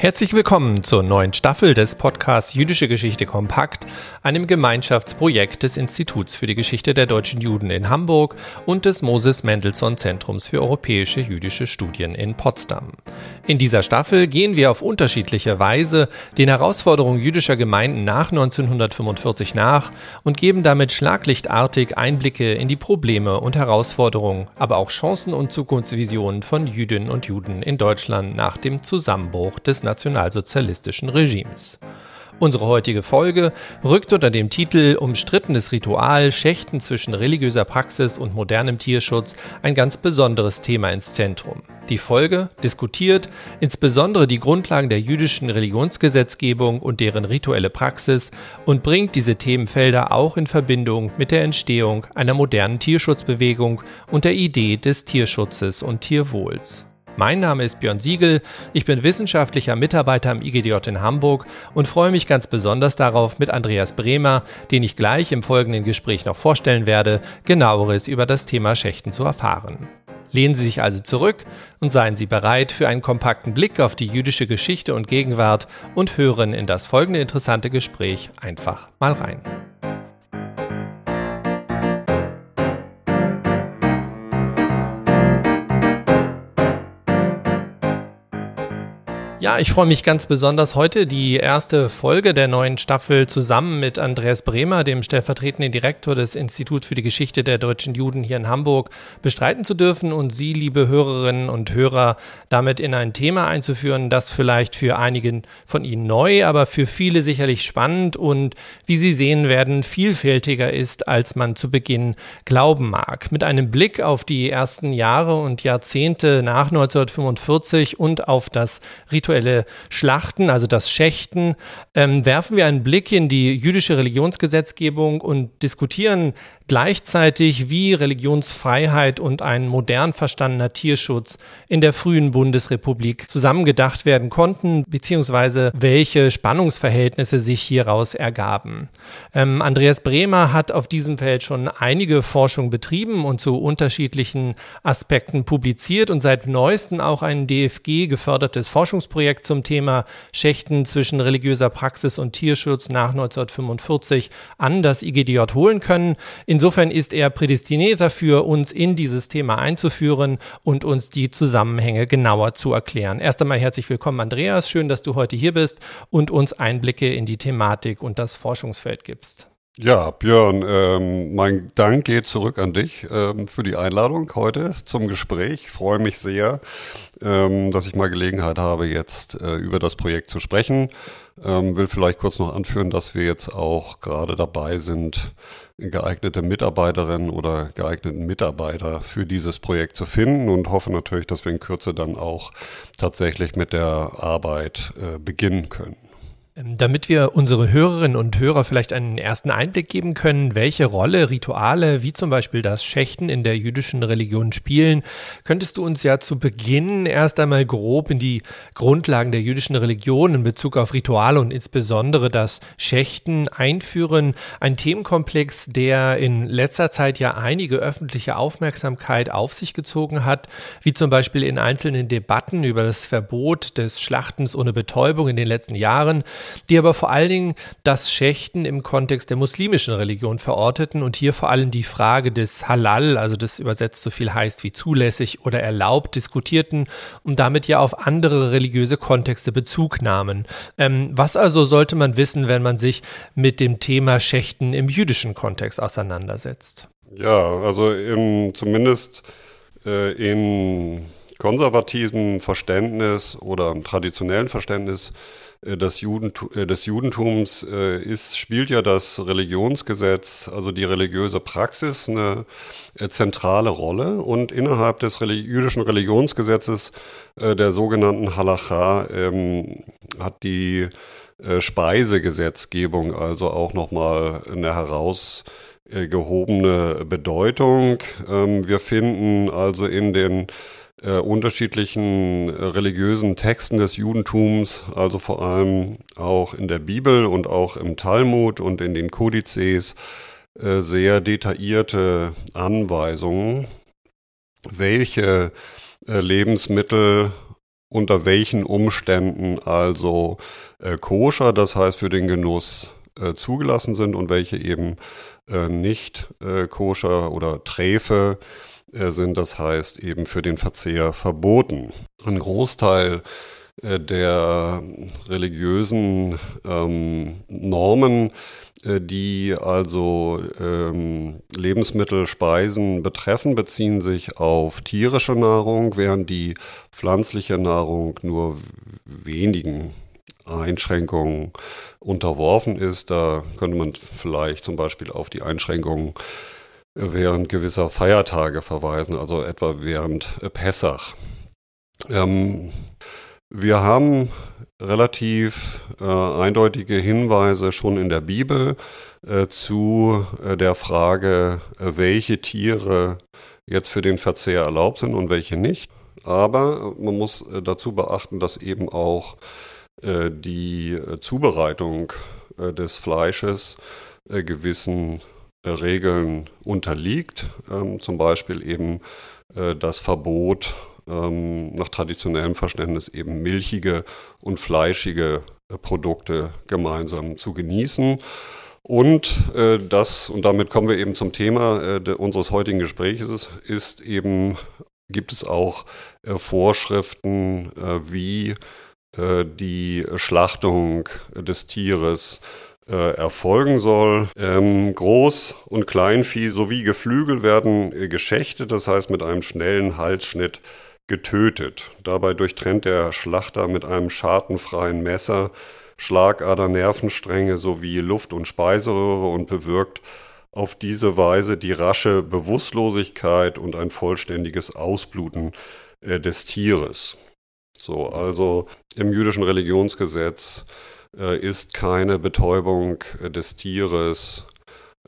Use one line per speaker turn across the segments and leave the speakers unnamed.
Herzlich willkommen zur neuen Staffel des Podcasts Jüdische Geschichte Kompakt, einem Gemeinschaftsprojekt des Instituts für die Geschichte der deutschen Juden in Hamburg und des Moses Mendelssohn Zentrums für europäische jüdische Studien in Potsdam. In dieser Staffel gehen wir auf unterschiedliche Weise den Herausforderungen jüdischer Gemeinden nach 1945 nach und geben damit schlaglichtartig Einblicke in die Probleme und Herausforderungen, aber auch Chancen und Zukunftsvisionen von Jüdinnen und Juden in Deutschland nach dem Zusammenbruch des nationalsozialistischen Regimes. Unsere heutige Folge rückt unter dem Titel Umstrittenes Ritual, Schächten zwischen religiöser Praxis und modernem Tierschutz ein ganz besonderes Thema ins Zentrum. Die Folge diskutiert insbesondere die Grundlagen der jüdischen Religionsgesetzgebung und deren rituelle Praxis und bringt diese Themenfelder auch in Verbindung mit der Entstehung einer modernen Tierschutzbewegung und der Idee des Tierschutzes und Tierwohls. Mein Name ist Björn Siegel, ich bin wissenschaftlicher Mitarbeiter am IGDJ in Hamburg und freue mich ganz besonders darauf, mit Andreas Bremer, den ich gleich im folgenden Gespräch noch vorstellen werde, genaueres über das Thema Schächten zu erfahren. Lehnen Sie sich also zurück und seien Sie bereit für einen kompakten Blick auf die jüdische Geschichte und Gegenwart und hören in das folgende interessante Gespräch einfach mal rein. Ja, ich freue mich ganz besonders heute die erste Folge der neuen Staffel zusammen mit Andreas Bremer, dem stellvertretenden Direktor des Instituts für die Geschichte der deutschen Juden hier in Hamburg, bestreiten zu dürfen und Sie, liebe Hörerinnen und Hörer, damit in ein Thema einzuführen, das vielleicht für einigen von Ihnen neu, aber für viele sicherlich spannend und wie Sie sehen werden, vielfältiger ist, als man zu Beginn glauben mag. Mit einem Blick auf die ersten Jahre und Jahrzehnte nach 1945 und auf das Ritual rituelle Schlachten, also das Schächten, ähm, werfen wir einen Blick in die jüdische Religionsgesetzgebung und diskutieren gleichzeitig, wie Religionsfreiheit und ein modern verstandener Tierschutz in der frühen Bundesrepublik zusammengedacht werden konnten, beziehungsweise welche Spannungsverhältnisse sich hieraus ergaben. Ähm, Andreas Bremer hat auf diesem Feld schon einige Forschung betrieben und zu unterschiedlichen Aspekten publiziert und seit neuestem auch ein DFG gefördertes Forschungsprojekt zum Thema Schächten zwischen religiöser Praxis und Tierschutz nach 1945 an das IGDJ holen können. In Insofern ist er prädestiniert dafür, uns in dieses Thema einzuführen und uns die Zusammenhänge genauer zu erklären. Erst einmal herzlich willkommen, Andreas. Schön, dass du heute hier bist und uns Einblicke in die Thematik und das Forschungsfeld gibst.
Ja, Björn, ähm, mein Dank geht zurück an dich ähm, für die Einladung heute zum Gespräch. Ich freue mich sehr, ähm, dass ich mal Gelegenheit habe, jetzt äh, über das Projekt zu sprechen. Ähm, will vielleicht kurz noch anführen, dass wir jetzt auch gerade dabei sind, geeignete Mitarbeiterinnen oder geeigneten Mitarbeiter für dieses Projekt zu finden und hoffe natürlich, dass wir in Kürze dann auch tatsächlich mit der Arbeit äh, beginnen können.
Ähm, damit wir unsere Hörerinnen und Hörer vielleicht einen ersten Einblick geben können, welche Rolle Rituale wie zum Beispiel das Schächten in der jüdischen Religion spielen, könntest du uns ja zu Beginn erst einmal grob in die Grundlagen der jüdischen Religion in Bezug auf Rituale und insbesondere das Schächten einführen. Ein Themenkomplex, der in letzter Zeit ja einige öffentliche Aufmerksamkeit auf sich gezogen hat, wie zum Beispiel in einzelnen Debatten über das Verbot des Schlachtens ohne Betäubung in den letzten Jahren die aber vor allen Dingen das Schächten im Kontext der muslimischen Religion verorteten und hier vor allem die Frage des Halal, also das übersetzt so viel heißt wie zulässig oder erlaubt, diskutierten und damit ja auf andere religiöse Kontexte Bezug nahmen. Ähm, was also sollte man wissen, wenn man sich mit dem Thema Schächten im jüdischen Kontext auseinandersetzt?
Ja, also im, zumindest äh, im konservativen Verständnis oder im traditionellen Verständnis des, Judentum, äh, des Judentums äh, ist, spielt ja das Religionsgesetz, also die religiöse Praxis, eine zentrale Rolle. Und innerhalb des jüdischen Religionsgesetzes, der sogenannten Halacha, ähm, hat die Speisegesetzgebung also auch nochmal eine herausgehobene Bedeutung. Ähm, wir finden also in den äh, unterschiedlichen äh, religiösen Texten des Judentums, also vor allem auch in der Bibel und auch im Talmud und in den Kodizes, äh, sehr detaillierte Anweisungen, welche äh, Lebensmittel unter welchen Umständen also äh, koscher, das heißt für den Genuss äh, zugelassen sind und welche eben nicht koscher oder Träfe äh, sind, das heißt eben für den Verzehr verboten. Ein Großteil äh, der religiösen ähm, Normen äh, die also ähm, Lebensmittel, Speisen betreffen, beziehen sich auf tierische Nahrung, während die pflanzliche Nahrung nur wenigen Einschränkungen unterworfen ist. Da könnte man vielleicht zum Beispiel auf die Einschränkungen während gewisser Feiertage verweisen, also etwa während Pessach. Ähm, wir haben relativ äh, eindeutige Hinweise schon in der Bibel äh, zu äh, der Frage, äh, welche Tiere jetzt für den Verzehr erlaubt sind und welche nicht. Aber man muss äh, dazu beachten, dass eben auch äh, die Zubereitung des Fleisches gewissen Regeln unterliegt. Ähm, zum Beispiel eben das Verbot ähm, nach traditionellem Verständnis eben milchige und fleischige äh, Produkte gemeinsam zu genießen. Und äh, das, und damit kommen wir eben zum Thema äh, unseres heutigen Gesprächs, ist eben, gibt es auch äh, Vorschriften, äh, wie äh, die Schlachtung des Tieres erfolgen soll. Ähm, Groß- und Kleinvieh sowie Geflügel werden geschächtet, das heißt mit einem schnellen Halsschnitt getötet. Dabei durchtrennt der Schlachter mit einem schartenfreien Messer Schlagader, Nervenstränge sowie Luft- und Speiseröhre und bewirkt auf diese Weise die rasche Bewusstlosigkeit und ein vollständiges Ausbluten äh, des Tieres. So, also im jüdischen Religionsgesetz äh, ist keine Betäubung äh, des Tieres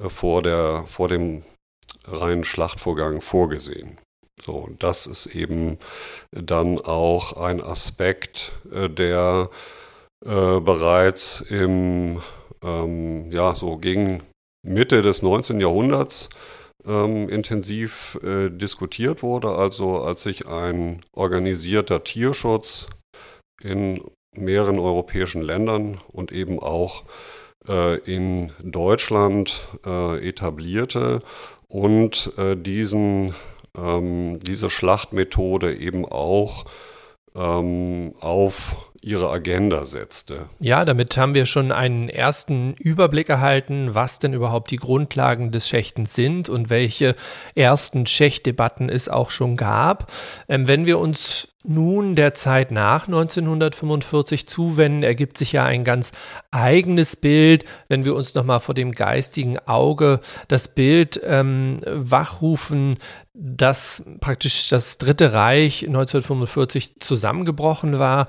äh, vor, der, vor dem reinen Schlachtvorgang vorgesehen. So, das ist eben dann auch ein Aspekt, äh, der äh, bereits im, ähm, ja, so gegen Mitte des 19. Jahrhunderts ähm, intensiv äh, diskutiert wurde. Also als sich ein organisierter Tierschutz in mehreren europäischen Ländern und eben auch äh, in Deutschland äh, etablierte und äh, diesen ähm, diese Schlachtmethode eben auch ähm, auf ihre Agenda setzte.
Ja, damit haben wir schon einen ersten Überblick erhalten, was denn überhaupt die Grundlagen des Schächtens sind und welche ersten Schächtdebatten es auch schon gab. Ähm, wenn wir uns nun der Zeit nach 1945 zuwenden, ergibt sich ja ein ganz eigenes Bild, wenn wir uns nochmal vor dem geistigen Auge das Bild ähm, wachrufen, dass praktisch das Dritte Reich 1945 zusammengebrochen war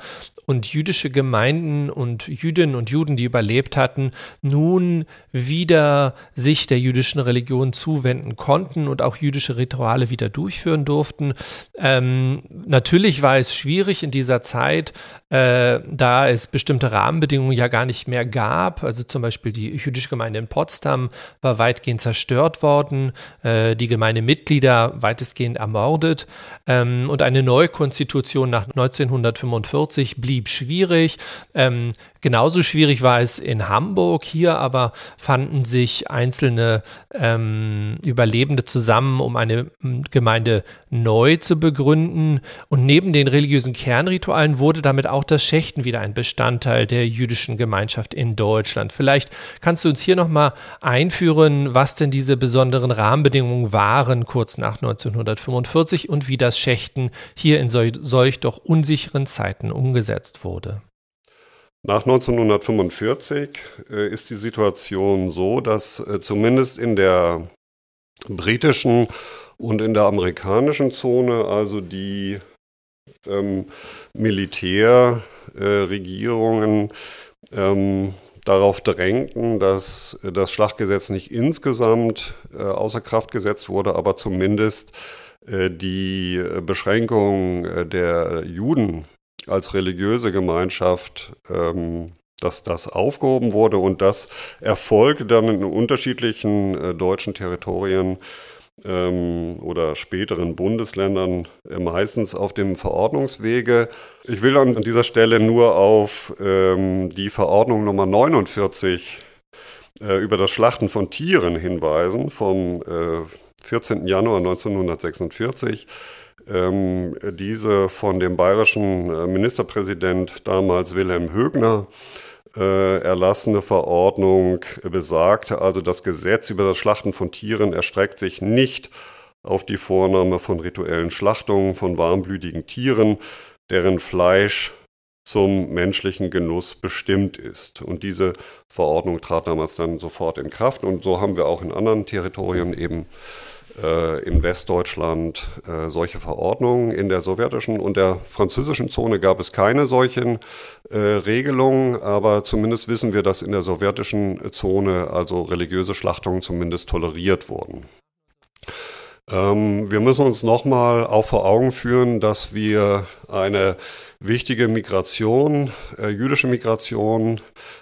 und jüdische Gemeinden und Jüdinnen und Juden, die überlebt hatten, nun wieder sich der jüdischen Religion zuwenden konnten und auch jüdische Rituale wieder durchführen durften. Ähm, natürlich war es schwierig in dieser Zeit, äh, da es bestimmte Rahmenbedingungen ja gar nicht mehr gab. Also zum Beispiel die jüdische Gemeinde in Potsdam war weitgehend zerstört worden, äh, die Gemeindemitglieder weitestgehend ermordet ähm, und eine Neukonstitution nach 1945 blieb schwierig. Ähm, Genauso schwierig war es in Hamburg. Hier aber fanden sich einzelne ähm, Überlebende zusammen, um eine Gemeinde neu zu begründen. Und neben den religiösen Kernritualen wurde damit auch das Schächten wieder ein Bestandteil der jüdischen Gemeinschaft in Deutschland. Vielleicht kannst du uns hier nochmal einführen, was denn diese besonderen Rahmenbedingungen waren kurz nach 1945 und wie das Schächten hier in solch doch unsicheren Zeiten umgesetzt wurde.
Nach 1945 äh, ist die Situation so, dass äh, zumindest in der britischen und in der amerikanischen Zone, also die ähm, Militärregierungen äh, ähm, darauf drängten, dass äh, das Schlachtgesetz nicht insgesamt außer Kraft gesetzt wurde, aber zumindest die Beschränkung der Juden als religiöse Gemeinschaft, ähm, dass das aufgehoben wurde und das erfolgte dann in unterschiedlichen äh, deutschen Territorien ähm, oder späteren Bundesländern äh, meistens auf dem Verordnungswege. Ich will an dieser Stelle nur auf ähm, die Verordnung Nummer 49 äh, über das Schlachten von Tieren hinweisen vom äh, 14. Januar 1946. Ähm, diese von dem bayerischen äh, Ministerpräsident damals Wilhelm Högner äh, erlassene Verordnung besagte, also das Gesetz über das Schlachten von Tieren erstreckt sich nicht auf die Vornahme von rituellen Schlachtungen von warmblütigen Tieren, deren Fleisch zum menschlichen Genuss bestimmt ist. Und diese Verordnung trat damals dann sofort in Kraft. Und so haben wir auch in anderen Territorien eben äh, in Westdeutschland äh, solche Verordnungen. In der sowjetischen und der französischen Zone gab es keine solchen äh, Regelungen, aber zumindest wissen wir, dass in der sowjetischen Zone also religiöse Schlachtungen zumindest toleriert wurden. Ähm, wir müssen uns nochmal auch vor Augen führen, dass wir eine wichtige Migration, äh, jüdische Migration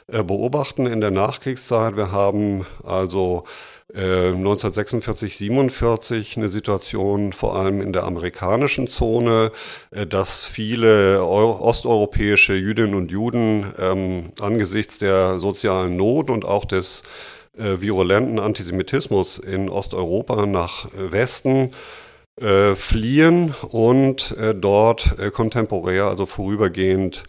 äh, beobachten in der Nachkriegszeit. Wir haben also 1946, äh, 47 eine Situation vor allem in der amerikanischen Zone, äh, dass viele osteuropäische Jüdinnen und Juden ähm, angesichts der sozialen Not und auch des äh, virulenten Antisemitismus in Osteuropa nach Westen äh, fliehen und dort kontemporär, also vorübergehend,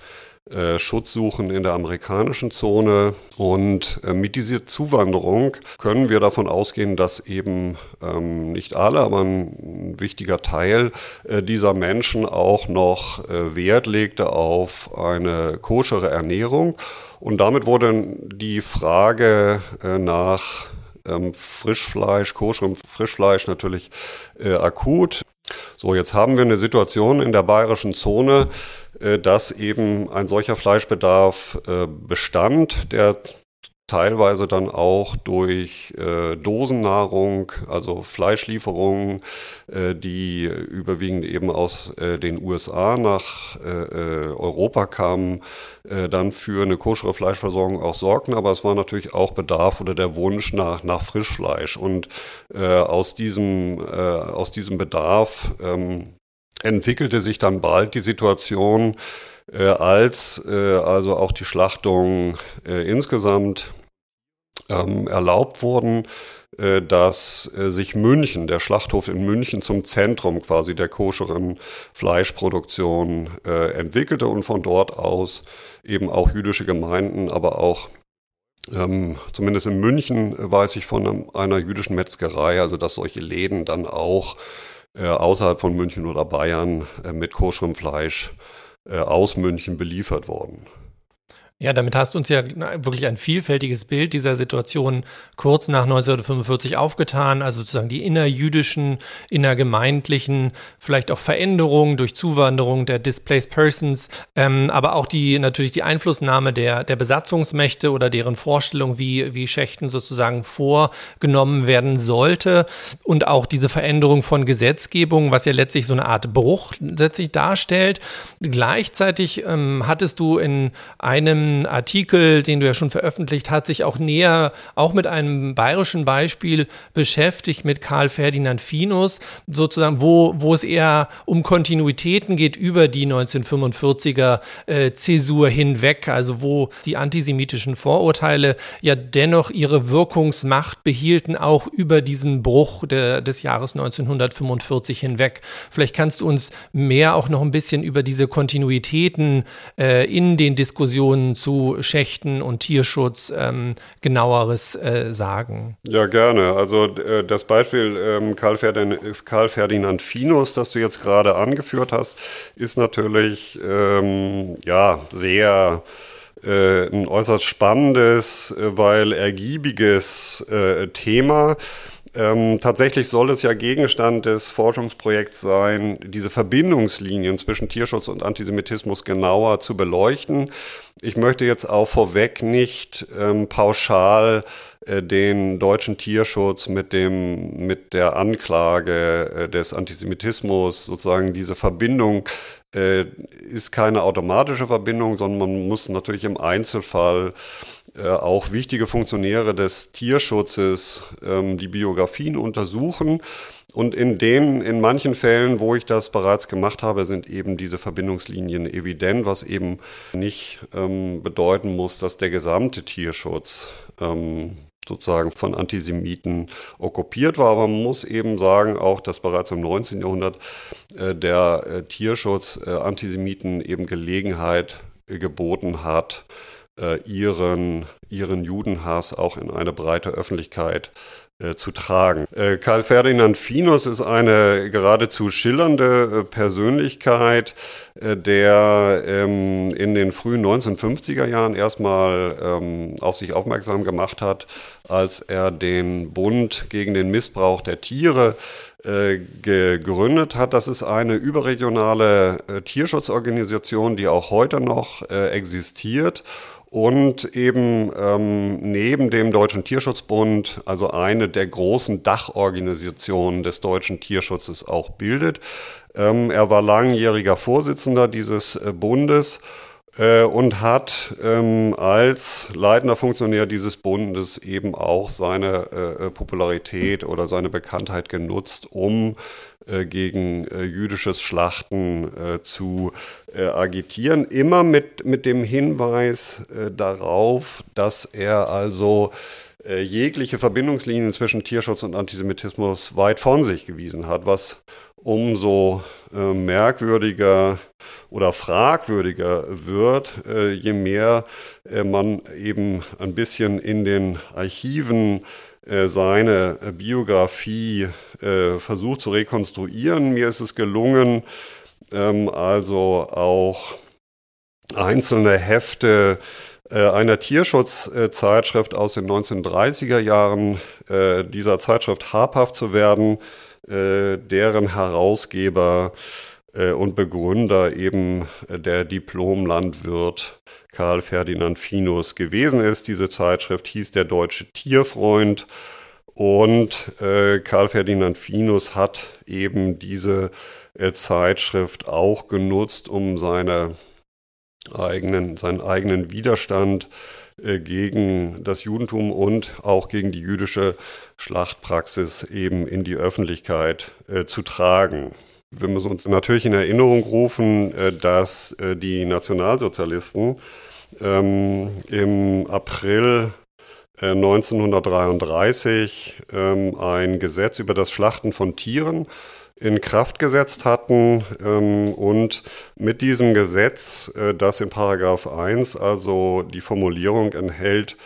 Schutz suchen in der amerikanischen Zone. Und äh, mit dieser Zuwanderung können wir davon ausgehen, dass eben ähm, nicht alle, aber ein wichtiger Teil äh, dieser Menschen auch noch äh, Wert legte auf eine koschere Ernährung. Und damit wurde die Frage äh, nach ähm, Frischfleisch, koscherem Frischfleisch natürlich äh, akut. So, jetzt haben wir eine Situation in der bayerischen Zone, äh, dass eben ein solcher Fleischbedarf äh, bestand, der teilweise dann auch durch äh, Dosennahrung, also Fleischlieferungen, äh, die überwiegend eben aus äh, den USA nach äh, äh Europa kamen, äh, dann für eine koschere Fleischversorgung auch sorgten. Aber es war natürlich auch Bedarf oder der Wunsch nach, nach Frischfleisch. Und äh, aus, diesem, äh, aus diesem Bedarf ähm, entwickelte sich dann bald die Situation, äh, als äh, also auch die Schlachtung äh, insgesamt ähm, erlaubt wurden, äh, dass äh, sich München, der Schlachthof in München zum Zentrum quasi der koscheren Fleischproduktion äh, entwickelte und von dort aus eben auch jüdische Gemeinden, aber auch ähm, zumindest in München weiß ich von einem, einer jüdischen Metzgerei, also dass solche Läden dann auch äh, außerhalb von München oder Bayern äh, mit koscherem Fleisch äh, aus München beliefert worden.
Ja, damit hast du uns ja wirklich ein vielfältiges Bild dieser Situation kurz nach 1945 aufgetan, also sozusagen die innerjüdischen, innergemeindlichen, vielleicht auch Veränderungen durch Zuwanderung der Displaced Persons, ähm, aber auch die natürlich die Einflussnahme der, der Besatzungsmächte oder deren Vorstellung, wie, wie Schächten sozusagen vorgenommen werden sollte und auch diese Veränderung von Gesetzgebung, was ja letztlich so eine Art Bruch letztlich darstellt. Gleichzeitig ähm, hattest du in einem Artikel, den du ja schon veröffentlicht hast, sich auch näher, auch mit einem bayerischen Beispiel beschäftigt, mit Karl Ferdinand Finus, sozusagen, wo, wo es eher um Kontinuitäten geht über die 1945er äh, Zäsur hinweg, also wo die antisemitischen Vorurteile ja dennoch ihre Wirkungsmacht behielten, auch über diesen Bruch de, des Jahres 1945 hinweg. Vielleicht kannst du uns mehr auch noch ein bisschen über diese Kontinuitäten äh, in den Diskussionen zu Schächten und Tierschutz ähm, genaueres äh, sagen?
Ja, gerne. Also äh, das Beispiel ähm, Karl, Ferdinand, Karl, Ferdinand, Finus, das du jetzt gerade angeführt hast, ist natürlich ähm, ja sehr äh, ein äußerst spannendes, äh, weil ergiebiges äh, Thema. Ähm, tatsächlich soll es ja Gegenstand des Forschungsprojekts sein, diese Verbindungslinien zwischen Tierschutz und Antisemitismus genauer zu beleuchten. Ich möchte jetzt auch vorweg nicht ähm, pauschal äh, den deutschen Tierschutz mit dem mit der Anklage äh, des Antisemitismus sozusagen diese Verbindung äh, ist keine automatische Verbindung, sondern man muss natürlich im Einzelfall äh, auch wichtige Funktionäre des Tierschutzes ähm, die Biografien untersuchen. Und in den, in manchen Fällen, wo ich das bereits gemacht habe, sind eben diese Verbindungslinien evident, was eben nicht ähm, bedeuten muss, dass der gesamte Tierschutz ähm, sozusagen von Antisemiten okkupiert war. Aber man muss eben sagen, auch dass bereits im 19. Jahrhundert äh, der äh, Tierschutz äh, Antisemiten eben Gelegenheit äh, geboten hat, ihren, ihren Judenhass auch in eine breite Öffentlichkeit äh, zu tragen. Äh, Karl Ferdinand Finus ist eine geradezu schillernde äh, Persönlichkeit, äh, der ähm, in den frühen 1950er Jahren erstmal ähm, auf sich aufmerksam gemacht hat, als er den Bund gegen den Missbrauch der Tiere äh, gegründet hat. Das ist eine überregionale äh, Tierschutzorganisation, die auch heute noch existiert und eben ähm, neben dem Deutschen Tierschutzbund, also eine der großen Dachorganisationen des deutschen Tierschutzes auch bildet. Ähm, er war langjähriger Vorsitzender dieses äh, Bundes äh, und hat ähm, als leitender Funktionär dieses Bundes eben auch seine äh, äh Popularität oder seine Bekanntheit genutzt, um äh, gegen äh, jüdisches Schlachten zu agitieren. Immer mit, mit dem Hinweis darauf, dass er also jegliche Verbindungslinien zwischen Tierschutz und Antisemitismus weit von sich gewiesen hat, was umso äh, merkwürdiger oder fragwürdiger wird, äh, je mehr äh, man eben ein bisschen in den Archiven äh, seine Biografie äh, versucht zu rekonstruieren. Mir ist es gelungen, ähm, also auch einzelne Hefte äh, einer Tierschutzzeitschrift aus den 1930er Jahren dieser Zeitschrift habhaft zu werden, deren Herausgeber und Begründer eben der Diplom-Landwirt Karl Ferdinand Finus gewesen ist. Diese Zeitschrift hieß Der Deutsche Tierfreund und äh, Karl Ferdinand Finus hat eben diese äh, Zeitschrift auch genutzt, um seine eigenen, seinen eigenen Widerstand äh, gegen das Judentum und auch gegen die jüdische Schlachtpraxis eben in die Öffentlichkeit äh, zu tragen. Wir müssen uns natürlich in Erinnerung rufen, äh, dass äh, die Nationalsozialisten ähm, im April 1933 äh, ähm, ein Gesetz über das Schlachten von Tieren in Kraft gesetzt hatten ähm, und mit diesem Gesetz, das in Paragraph 1 also die Formulierung enthält,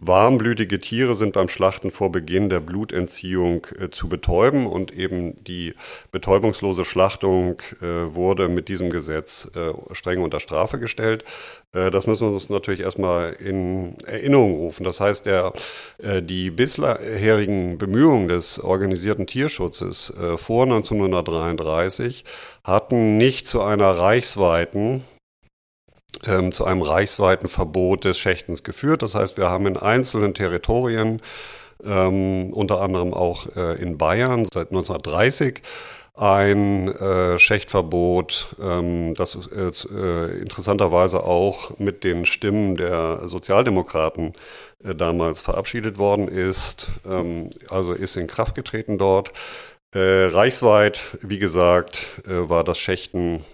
Warmblütige Tiere sind beim Schlachten vor Beginn der Blutentziehung äh, zu betäuben und eben die betäubungslose Schlachtung äh, wurde mit diesem Gesetz äh, streng unter Strafe gestellt. Äh, das müssen wir uns natürlich erstmal in Erinnerung rufen. Das heißt, der, äh, die bisherigen Bemühungen des organisierten Tierschutzes äh, vor 1933 hatten nicht zu einer reichsweiten ähm, zu einem reichsweiten Verbot des Schächtens geführt. Das heißt, wir haben in einzelnen Territorien, ähm, unter anderem auch äh, in Bayern seit 1930, ein äh, Schächtverbot, ähm, das äh, äh, interessanterweise auch mit den Stimmen der Sozialdemokraten äh, damals verabschiedet worden ist, ähm, also ist in Kraft getreten dort. Äh, reichsweit, wie gesagt, äh, war das Schächten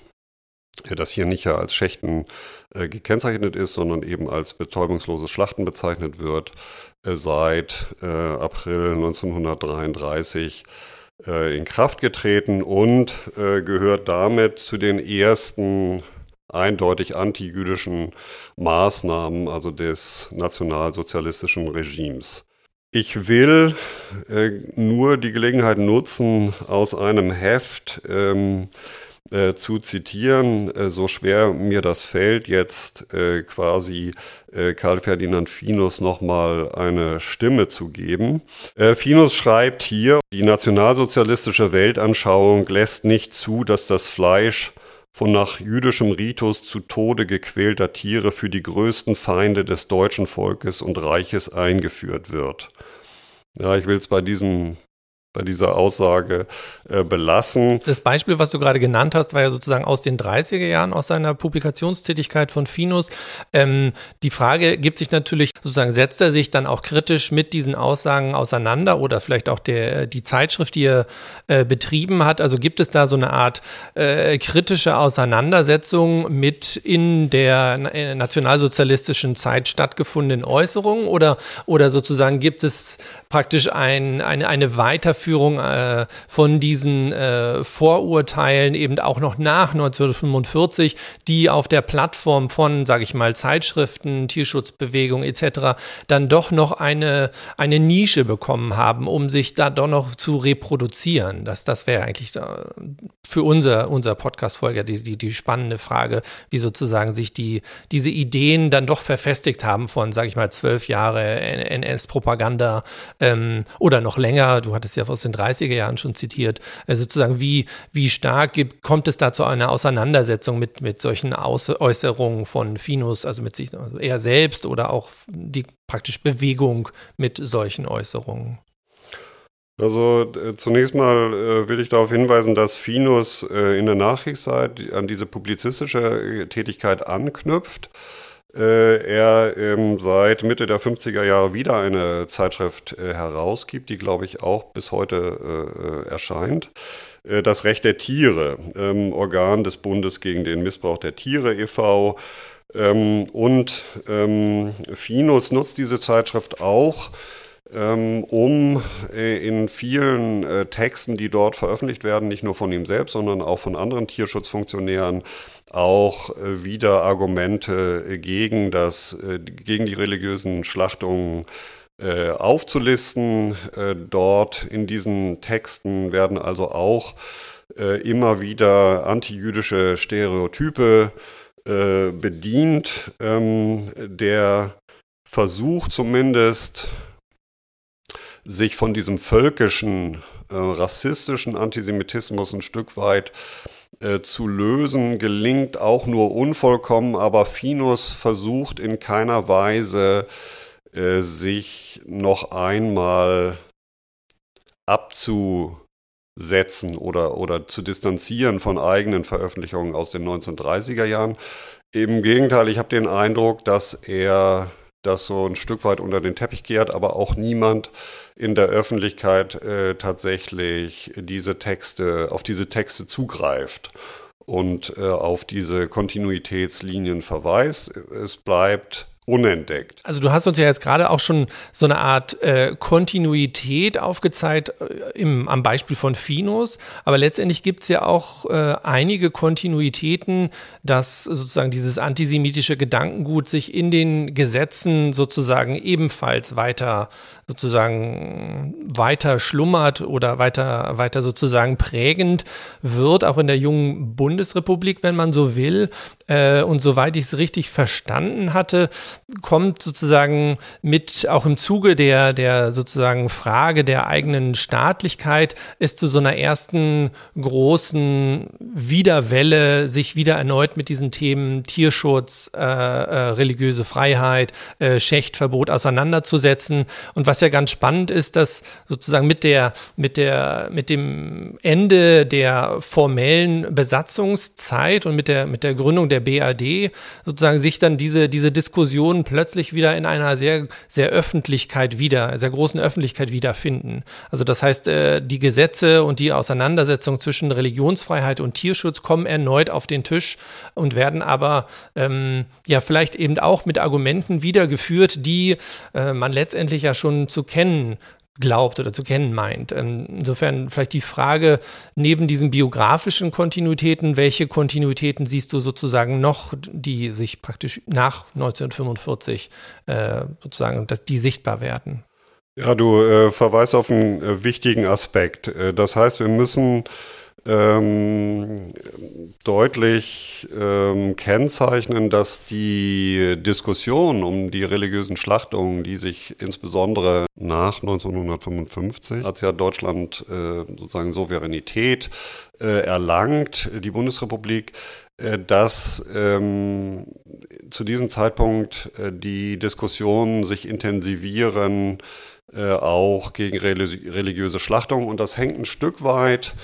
das hier nicht ja als Schächten äh, gekennzeichnet ist, sondern eben als betäubungsloses Schlachten bezeichnet wird, äh, seit äh, April 1933 äh, in Kraft getreten und äh, gehört damit zu den ersten eindeutig antijüdischen Maßnahmen, also des nationalsozialistischen Regimes. Ich will äh, nur die Gelegenheit nutzen, aus einem Heft ähm, äh, zu zitieren, äh, so schwer mir das fällt, jetzt äh, quasi äh, Karl Ferdinand Finus nochmal eine Stimme zu geben. Äh, Finus schreibt hier, die nationalsozialistische Weltanschauung lässt nicht zu, dass das Fleisch von nach jüdischem Ritus zu Tode gequälter Tiere für die größten Feinde des deutschen Volkes und Reiches eingeführt wird. Ja, ich will es bei diesem bei dieser Aussage äh, belassen.
Das Beispiel, was du gerade genannt hast, war ja sozusagen aus den 30er Jahren, aus seiner Publikationstätigkeit von Finus. Ähm, die Frage gibt sich natürlich, sozusagen, setzt er sich dann auch kritisch mit diesen Aussagen auseinander oder vielleicht auch der, die Zeitschrift, die er äh, betrieben hat? Also gibt es da so eine Art äh, kritische Auseinandersetzung mit in der äh, nationalsozialistischen Zeit stattgefundenen Äußerungen oder, oder sozusagen gibt es praktisch ein, eine, eine Weiterführung äh, von diesen äh, Vorurteilen eben auch noch nach 1945, die auf der Plattform von, sage ich mal, Zeitschriften, Tierschutzbewegung etc. dann doch noch eine, eine Nische bekommen haben, um sich da doch noch zu reproduzieren. Das, das wäre eigentlich äh, für unser, unser Podcast-Folge die, die, die spannende Frage, wie sozusagen sich die, diese Ideen dann doch verfestigt haben von, sage ich mal, zwölf Jahre NS-Propaganda ähm, oder noch länger, du hattest ja aus den 30er Jahren schon zitiert, also sozusagen wie, wie stark gibt, kommt es da zu einer Auseinandersetzung mit, mit solchen Aus Äußerungen von Finus, also mit sich also er selbst oder auch die praktisch Bewegung mit solchen Äußerungen?
Also äh, zunächst mal äh, will ich darauf hinweisen, dass Finus äh, in der Nachkriegszeit an diese publizistische äh, Tätigkeit anknüpft. Äh, er ähm, seit Mitte der 50er Jahre wieder eine Zeitschrift äh, herausgibt, die, glaube ich, auch bis heute erscheint. Das Recht der Tiere, ähm, Organ des Bundes gegen den Missbrauch der Tiere e.V. Ähm, und ähm, Finus nutzt diese Zeitschrift auch, um äh, in vielen äh, Texten, die dort veröffentlicht werden, nicht nur von ihm selbst, sondern auch von anderen Tierschutzfunktionären, auch äh, wieder Argumente gegen, das, gegen die religiösen Schlachtungen aufzulisten. Dort in diesen Texten werden also auch immer wieder antijüdische Stereotype bedient. Ähm, der Versuch zumindest sich von diesem völkischen, äh, rassistischen Antisemitismus ein Stück weit äh, zu lösen, gelingt auch nur unvollkommen, aber Finus versucht in keiner Weise, äh, sich noch einmal abzusetzen oder, oder zu distanzieren von eigenen Veröffentlichungen aus den 1930er Jahren. Im Gegenteil, ich habe den Eindruck, dass er das so ein Stück weit unter den Teppich kehrt, aber auch niemand in der Öffentlichkeit äh, tatsächlich diese Texte, auf diese Texte zugreift und äh, auf diese Kontinuitätslinien verweist. Es bleibt unentdeckt.
Also du hast uns ja jetzt gerade auch schon so eine Art äh, Kontinuität aufgezeigt äh, im, am Beispiel von Finos, aber letztendlich gibt es ja auch äh, einige Kontinuitäten, dass sozusagen dieses antisemitische Gedankengut sich in den Gesetzen sozusagen ebenfalls weiter sozusagen weiter schlummert oder weiter, weiter sozusagen prägend wird, auch in der jungen Bundesrepublik, wenn man so will. Äh, und soweit ich es richtig verstanden hatte, kommt sozusagen mit auch im Zuge der, der sozusagen Frage der eigenen Staatlichkeit ist zu so einer ersten großen Widerwelle, sich wieder erneut mit diesen Themen Tierschutz, äh, äh, religiöse Freiheit, äh, Schächtverbot auseinanderzusetzen. Und was ja ganz spannend ist, dass sozusagen mit der, mit der, mit dem Ende der formellen Besatzungszeit und mit der, mit der Gründung der BAD sozusagen sich dann diese, diese Diskussion Diskussionen plötzlich wieder in einer sehr, sehr Öffentlichkeit wieder, sehr großen Öffentlichkeit wiederfinden. Also das heißt, äh, die Gesetze und die Auseinandersetzung zwischen Religionsfreiheit und Tierschutz kommen erneut auf den Tisch und werden aber ähm, ja vielleicht eben auch mit Argumenten wiedergeführt, die äh, man letztendlich ja schon zu kennen glaubt oder zu kennen meint. Ähm, insofern vielleicht die Frage, neben diesen biografischen Kontinuitäten, welche Kontinuitäten siehst du sozusagen noch, die sich praktisch nach 1945 äh, sozusagen, die sichtbar werden?
Ja, du äh, verweist auf einen äh, wichtigen Aspekt. Äh, das heißt, wir müssen ähm, deutlich ähm, kennzeichnen, dass die Diskussion um die religiösen Schlachtungen, die sich insbesondere nach 1955, als ja Deutschland äh, sozusagen Souveränität äh, erlangt, die Bundesrepublik, äh, dass ähm, zu diesem Zeitpunkt äh, die Diskussionen sich intensivieren äh, auch gegen religiöse Schlachtung. Und das hängt ein Stück weit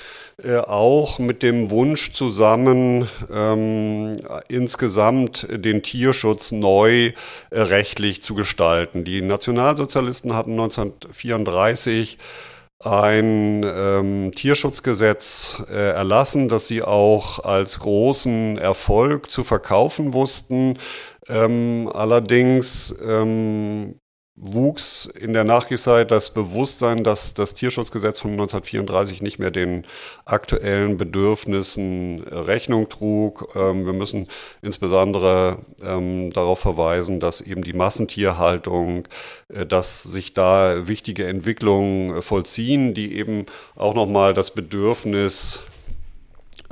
auch mit dem Wunsch zusammen, ähm, insgesamt den Tierschutz neu äh, rechtlich zu gestalten. Die Nationalsozialisten hatten 1934 ein ähm, Tierschutzgesetz äh, erlassen, das sie auch als großen Erfolg zu verkaufen wussten. Ähm, allerdings ähm, wuchs in der Nachkriegszeit das Bewusstsein, dass das Tierschutzgesetz von 1934 nicht mehr den aktuellen Bedürfnissen Rechnung trug. Ähm, wir müssen insbesondere ähm, darauf verweisen, dass eben die Massentierhaltung, äh, dass sich da wichtige Entwicklungen vollziehen, die eben auch nochmal das Bedürfnis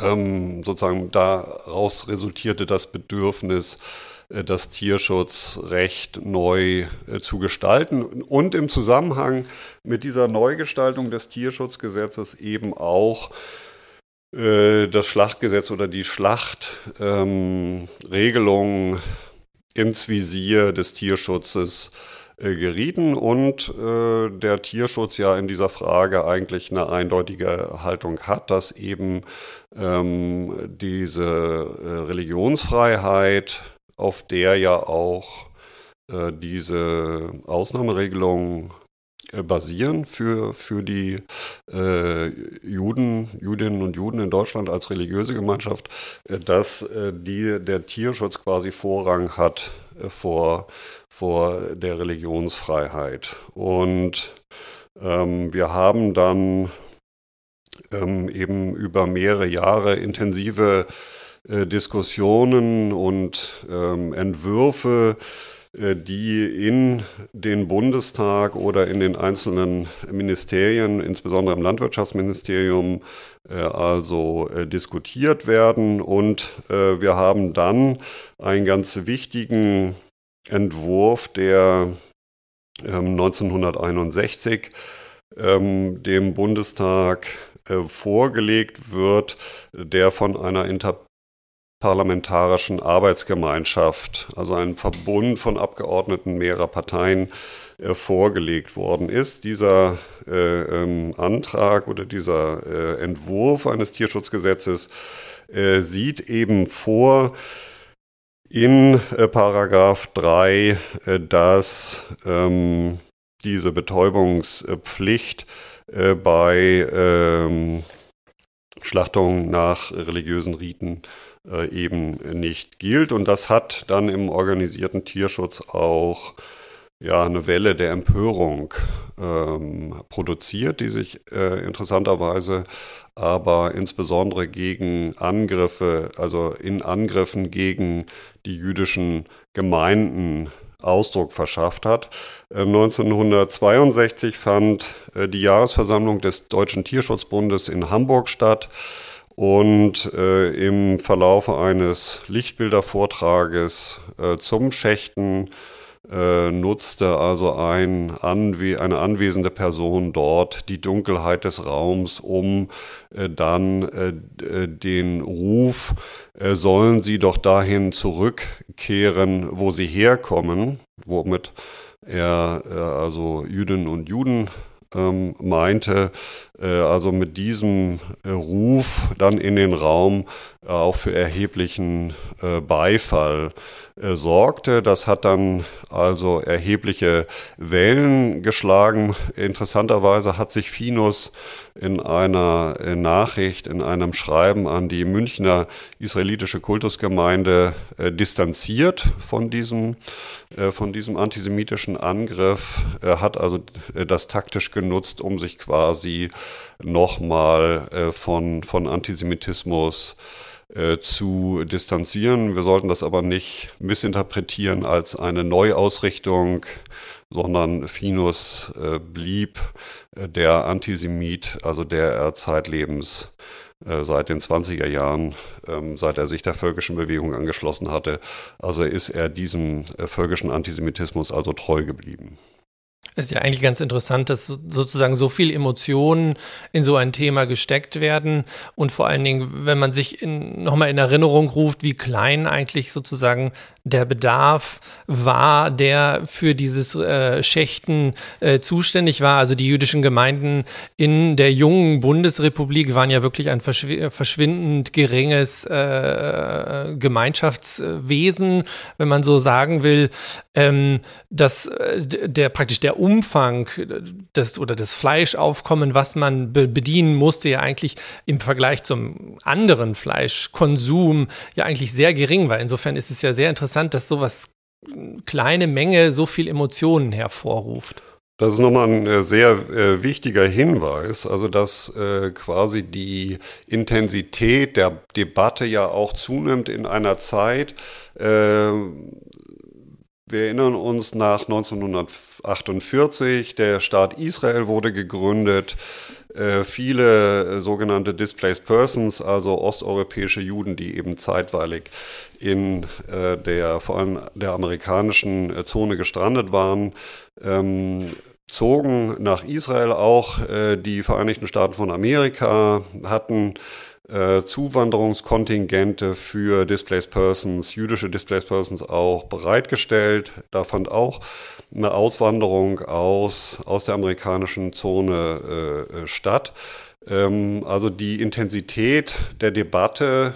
ähm, sozusagen daraus resultierte das Bedürfnis äh, das Tierschutzrecht neu äh, zu gestalten und im Zusammenhang mit dieser Neugestaltung des Tierschutzgesetzes eben auch äh, das Schlachtgesetz oder die Schlachtregelung ähm, ins Visier des Tierschutzes gerieten und äh, der Tierschutz ja in dieser Frage eigentlich eine eindeutige Haltung hat, dass eben ähm, diese äh, Religionsfreiheit auf der ja auch äh, diese Ausnahmeregelungen äh, basieren für, für die äh, Juden, Judinnen und Juden in Deutschland als religiöse Gemeinschaft, äh, dass die, der Tierschutz quasi Vorrang hat vor, vor der Religionsfreiheit. Und ähm, wir haben dann ähm, eben über mehrere Jahre intensive äh, Diskussionen und ähm, Entwürfe, äh, die in den Bundestag oder in den einzelnen Ministerien, insbesondere im Landwirtschaftsministerium, äh, also äh, diskutiert werden. Und äh, wir haben dann einen ganz wichtigen Entwurf, der 1961 ähm, ähm, dem Bundestag äh, vorgelegt wird, der von einer Inter parlamentarischen Arbeitsgemeinschaft, also einem Verbund von Abgeordneten mehrerer Parteien, äh, vorgelegt worden ist. Dieser äh, ähm, Antrag oder dieser äh, Entwurf eines Tierschutzgesetzes äh, sieht eben vor, in äh, Paragraph 3, äh, dass ähm, diese Betäubungspflicht bei ähm, Schlachtung nach religiösen Riten äh, eben nicht gilt. Und das hat dann im organisierten Tierschutz auch ja, eine Welle der Empörung ähm, produziert, die sich äh, interessanterweise aber insbesondere gegen Angriffe, also in Angriffen gegen die jüdischen Gemeinden Ausdruck verschafft hat. 1962 äh, fand äh, die Jahresversammlung des Deutschen Tierschutzbundes in Hamburg statt. Und äh, im Verlaufe eines Lichtbildervortrages äh, zum Schächten äh, nutzte also ein Anwe eine anwesende Person dort die Dunkelheit des Raums, um äh, dann äh, äh, den Ruf, sollen Sie doch dahin zurückkehren, wo Sie herkommen, womit er also Jüdinnen und Juden ähm, meinte, äh, also mit diesem äh, Ruf dann in den Raum äh, auch für erheblichen äh, Beifall äh, sorgte. Das hat dann also erhebliche Wellen geschlagen. Interessanterweise hat sich Finus in einer äh, Nachricht, in einem Schreiben an die Münchner israelitische Kultusgemeinde äh, distanziert von diesem, äh, von diesem antisemitischen Angriff. Er hat also äh, das taktisch genutzt, um sich quasi nochmal äh, von, von Antisemitismus äh, zu distanzieren. Wir sollten das aber nicht missinterpretieren als eine Neuausrichtung, sondern Finus äh, blieb äh, der Antisemit, also der er zeitlebens äh, seit den 20er Jahren, ähm, seit er sich der völkischen Bewegung angeschlossen hatte. Also ist er diesem äh, völkischen Antisemitismus also treu geblieben.
Ist ja eigentlich ganz interessant, dass sozusagen so viel Emotionen in so ein Thema gesteckt werden und vor allen Dingen, wenn man sich nochmal in Erinnerung ruft, wie klein eigentlich sozusagen der Bedarf war, der für dieses äh, Schächten äh, zuständig war. Also die jüdischen Gemeinden in der jungen Bundesrepublik waren ja wirklich ein verschw verschwindend geringes äh, Gemeinschaftswesen, wenn man so sagen will. Ähm, dass äh, der praktisch der Umfang des oder das Fleischaufkommen, was man be bedienen musste, ja eigentlich im Vergleich zum anderen Fleischkonsum ja eigentlich sehr gering war. Insofern ist es ja sehr interessant, dass sowas kleine Menge so viel Emotionen hervorruft.
Das ist nochmal ein äh, sehr äh, wichtiger Hinweis, also dass äh, quasi die Intensität der Debatte ja auch zunimmt in einer Zeit. Äh, wir erinnern uns nach 1948, der Staat Israel wurde gegründet. Äh, viele äh, sogenannte Displaced Persons, also osteuropäische Juden, die eben zeitweilig in äh, der vor allem der amerikanischen Zone gestrandet waren, ähm, zogen nach Israel auch. Die Vereinigten Staaten von Amerika hatten äh, Zuwanderungskontingente für Displaced Persons, jüdische Displaced Persons auch bereitgestellt. Da fand auch eine Auswanderung aus, aus der amerikanischen Zone äh, statt. Ähm, also die Intensität der Debatte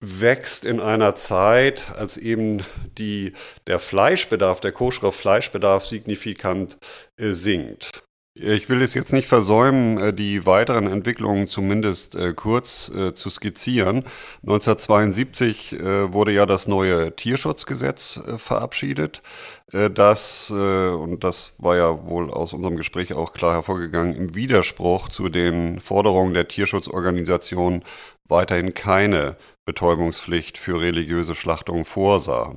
wächst in einer Zeit, als eben die, der Fleischbedarf, der koschere Fleischbedarf signifikant äh, sinkt. Ich will es jetzt nicht versäumen, äh, die weiteren Entwicklungen zumindest äh, kurz äh, zu skizzieren. 1972 wurde ja das neue Tierschutzgesetz verabschiedet, das, und das war ja wohl aus unserem Gespräch auch klar hervorgegangen, im Widerspruch zu den Forderungen der Tierschutzorganisation weiterhin keine Betäubungspflicht für religiöse Schlachtungen vorsah.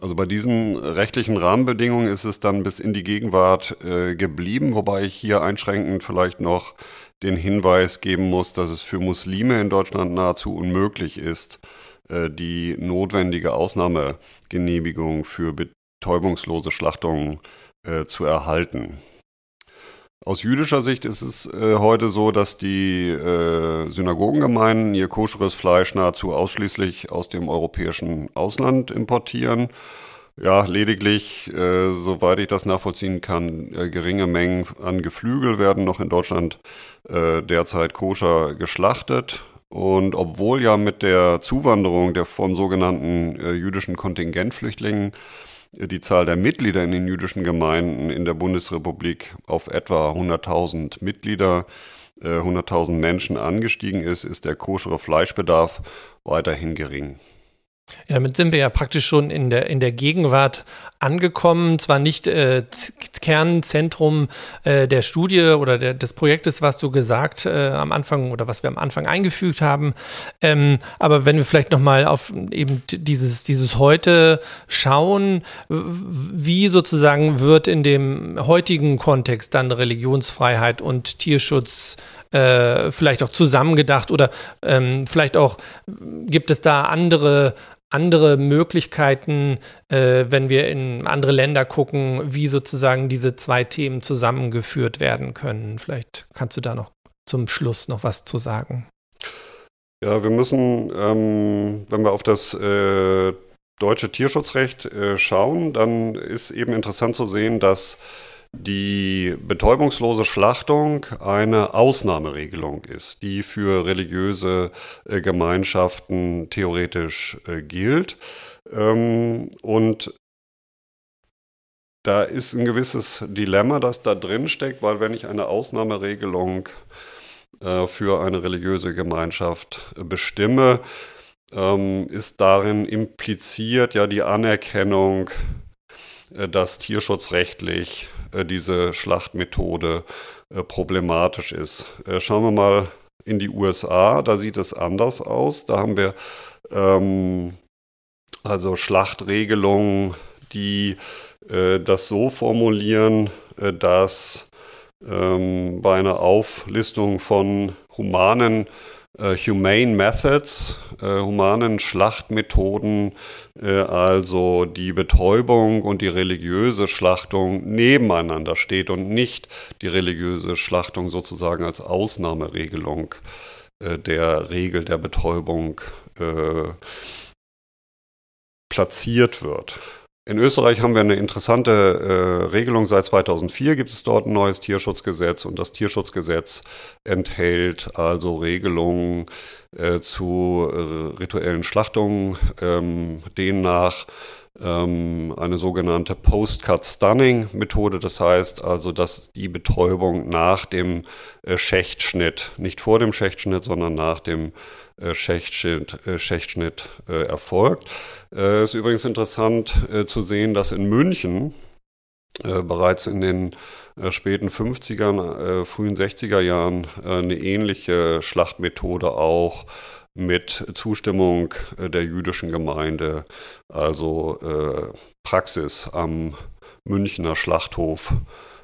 Also bei diesen rechtlichen Rahmenbedingungen ist es dann bis in die Gegenwart äh, geblieben, wobei ich hier einschränkend vielleicht noch den Hinweis geben muss, dass es für Muslime in Deutschland nahezu unmöglich ist, äh, die notwendige Ausnahmegenehmigung für betäubungslose Schlachtungen äh, zu erhalten. Aus jüdischer Sicht ist es äh, heute so, dass die äh, Synagogengemeinden ihr koscheres Fleisch nahezu ausschließlich aus dem europäischen Ausland importieren. Ja, lediglich, äh, soweit ich das nachvollziehen kann, äh, geringe Mengen an Geflügel werden noch in Deutschland äh, derzeit koscher geschlachtet. Und obwohl ja mit der Zuwanderung der von sogenannten äh, jüdischen Kontingentflüchtlingen die Zahl der Mitglieder in den jüdischen Gemeinden in der Bundesrepublik auf etwa 100.000 Mitglieder, 100.000 äh, Menschen angestiegen ist, ist der koschere Fleischbedarf weiterhin gering.
Ja, damit sind wir ja praktisch schon in der, in der Gegenwart angekommen. Zwar nicht äh, Kernzentrum äh, der Studie oder der, des Projektes, was du gesagt äh, am Anfang oder was wir am Anfang eingefügt haben. Ähm, aber wenn wir vielleicht nochmal auf eben dieses, dieses Heute schauen, wie sozusagen wird in dem heutigen Kontext dann Religionsfreiheit und Tierschutz äh, vielleicht auch zusammengedacht oder ähm, vielleicht auch gibt es da andere andere Möglichkeiten, äh, wenn wir in andere Länder gucken, wie sozusagen diese zwei Themen zusammengeführt werden können. Vielleicht kannst du da noch zum Schluss noch was zu sagen.
Ja, wir müssen, ähm, wenn wir auf das äh, deutsche Tierschutzrecht äh, schauen, dann ist eben interessant zu sehen, dass die betäubungslose Schlachtung eine Ausnahmeregelung ist, die für religiöse äh, Gemeinschaften theoretisch äh, gilt. Ähm, und da ist ein gewisses Dilemma, das da drin steckt, weil wenn ich eine Ausnahmeregelung äh, für eine religiöse Gemeinschaft bestimme, ähm, ist darin impliziert ja die Anerkennung, dass tierschutzrechtlich äh, diese Schlachtmethode äh, problematisch ist. Äh, schauen wir mal in die USA, da sieht es anders aus. Da haben wir ähm, also Schlachtregelungen, die äh, das so formulieren, äh, dass ähm, bei einer Auflistung von humanen äh, Humane Methods, äh, humanen Schlachtmethoden, äh, also die Betäubung und die religiöse Schlachtung nebeneinander steht und nicht die religiöse Schlachtung sozusagen als Ausnahmeregelung äh, der Regel der Betäubung äh, platziert wird. In Österreich haben wir eine interessante äh, Regelung. Seit 2004 gibt es dort ein neues Tierschutzgesetz und das Tierschutzgesetz enthält also Regelungen äh, zu äh, rituellen Schlachtungen, ähm, nach ähm, eine sogenannte Post-Cut-Stunning-Methode. Das heißt also, dass die Betäubung nach dem äh, Schächtschnitt, nicht vor dem Schächtschnitt, sondern nach dem Schächtschnitt, äh, Schächtschnitt äh, erfolgt. Es ist übrigens interessant zu sehen, dass in München bereits in den späten 50er, frühen 60er Jahren eine ähnliche Schlachtmethode auch mit Zustimmung der jüdischen Gemeinde, also Praxis am Münchner Schlachthof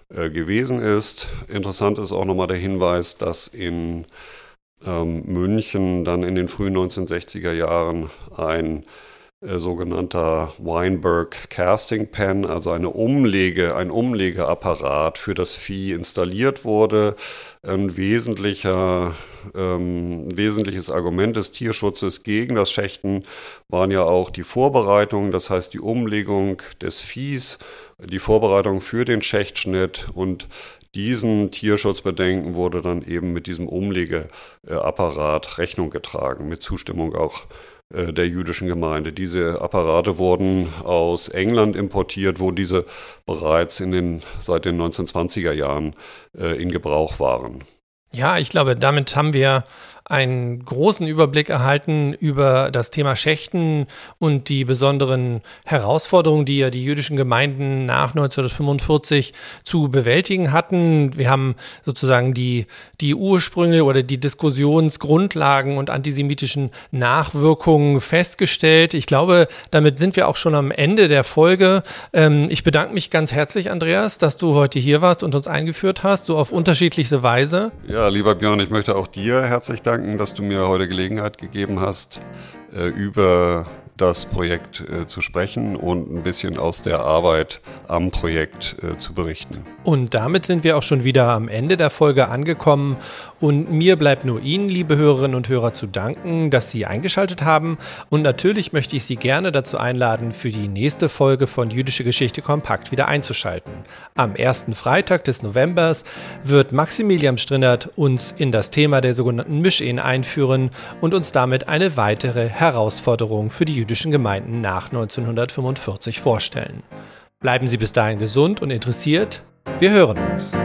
gewesen ist. Interessant ist auch nochmal der Hinweis, dass in ähm, München dann in den frühen 1960er Jahren ein äh, sogenannter Weinberg Casting Pen, also eine Umlege, ein Umlegeapparat für das Vieh installiert wurde. Ein wesentlicher, ähm, wesentliches Argument des Tierschutzes gegen das Schächten waren ja auch die Vorbereitungen, das heißt die Umlegung des Viehs, die Vorbereitung für den Schächtschnitt und diesen Tierschutzbedenken wurde dann eben mit diesem Umlegeapparat Rechnung getragen, mit Zustimmung auch äh, der jüdischen Gemeinde. Diese Apparate wurden aus England importiert, wo diese bereits in den, seit den 1920er Jahren äh, in Gebrauch waren.
Ja, ich glaube, damit haben wir einen großen Überblick erhalten über das Thema Schächten und die besonderen Herausforderungen, die ja die jüdischen Gemeinden nach 1945 zu bewältigen hatten. Wir haben sozusagen die, die Ursprünge oder die Diskussionsgrundlagen und antisemitischen Nachwirkungen festgestellt. Ich glaube, damit sind wir auch schon am Ende der Folge. Ähm, ich bedanke mich ganz herzlich, Andreas, dass du heute hier warst und uns eingeführt hast, so auf unterschiedlichste Weise.
Ja, lieber Björn, ich möchte auch dir herzlich danken danken, dass du mir heute Gelegenheit gegeben hast, äh, über das Projekt äh, zu sprechen und ein bisschen aus der Arbeit am Projekt äh, zu berichten.
Und damit sind wir auch schon wieder am Ende der Folge angekommen. Und mir bleibt nur Ihnen, liebe Hörerinnen und Hörer, zu danken, dass Sie eingeschaltet haben. Und natürlich möchte ich Sie gerne dazu einladen, für die nächste Folge von Jüdische Geschichte Kompakt wieder einzuschalten. Am ersten Freitag des Novembers wird Maximilian Strinnert uns in das Thema der sogenannten Mischehen einführen und uns damit eine weitere Herausforderung für die jüdischen Gemeinden nach 1945 vorstellen. Bleiben Sie bis dahin gesund und interessiert. Wir hören uns.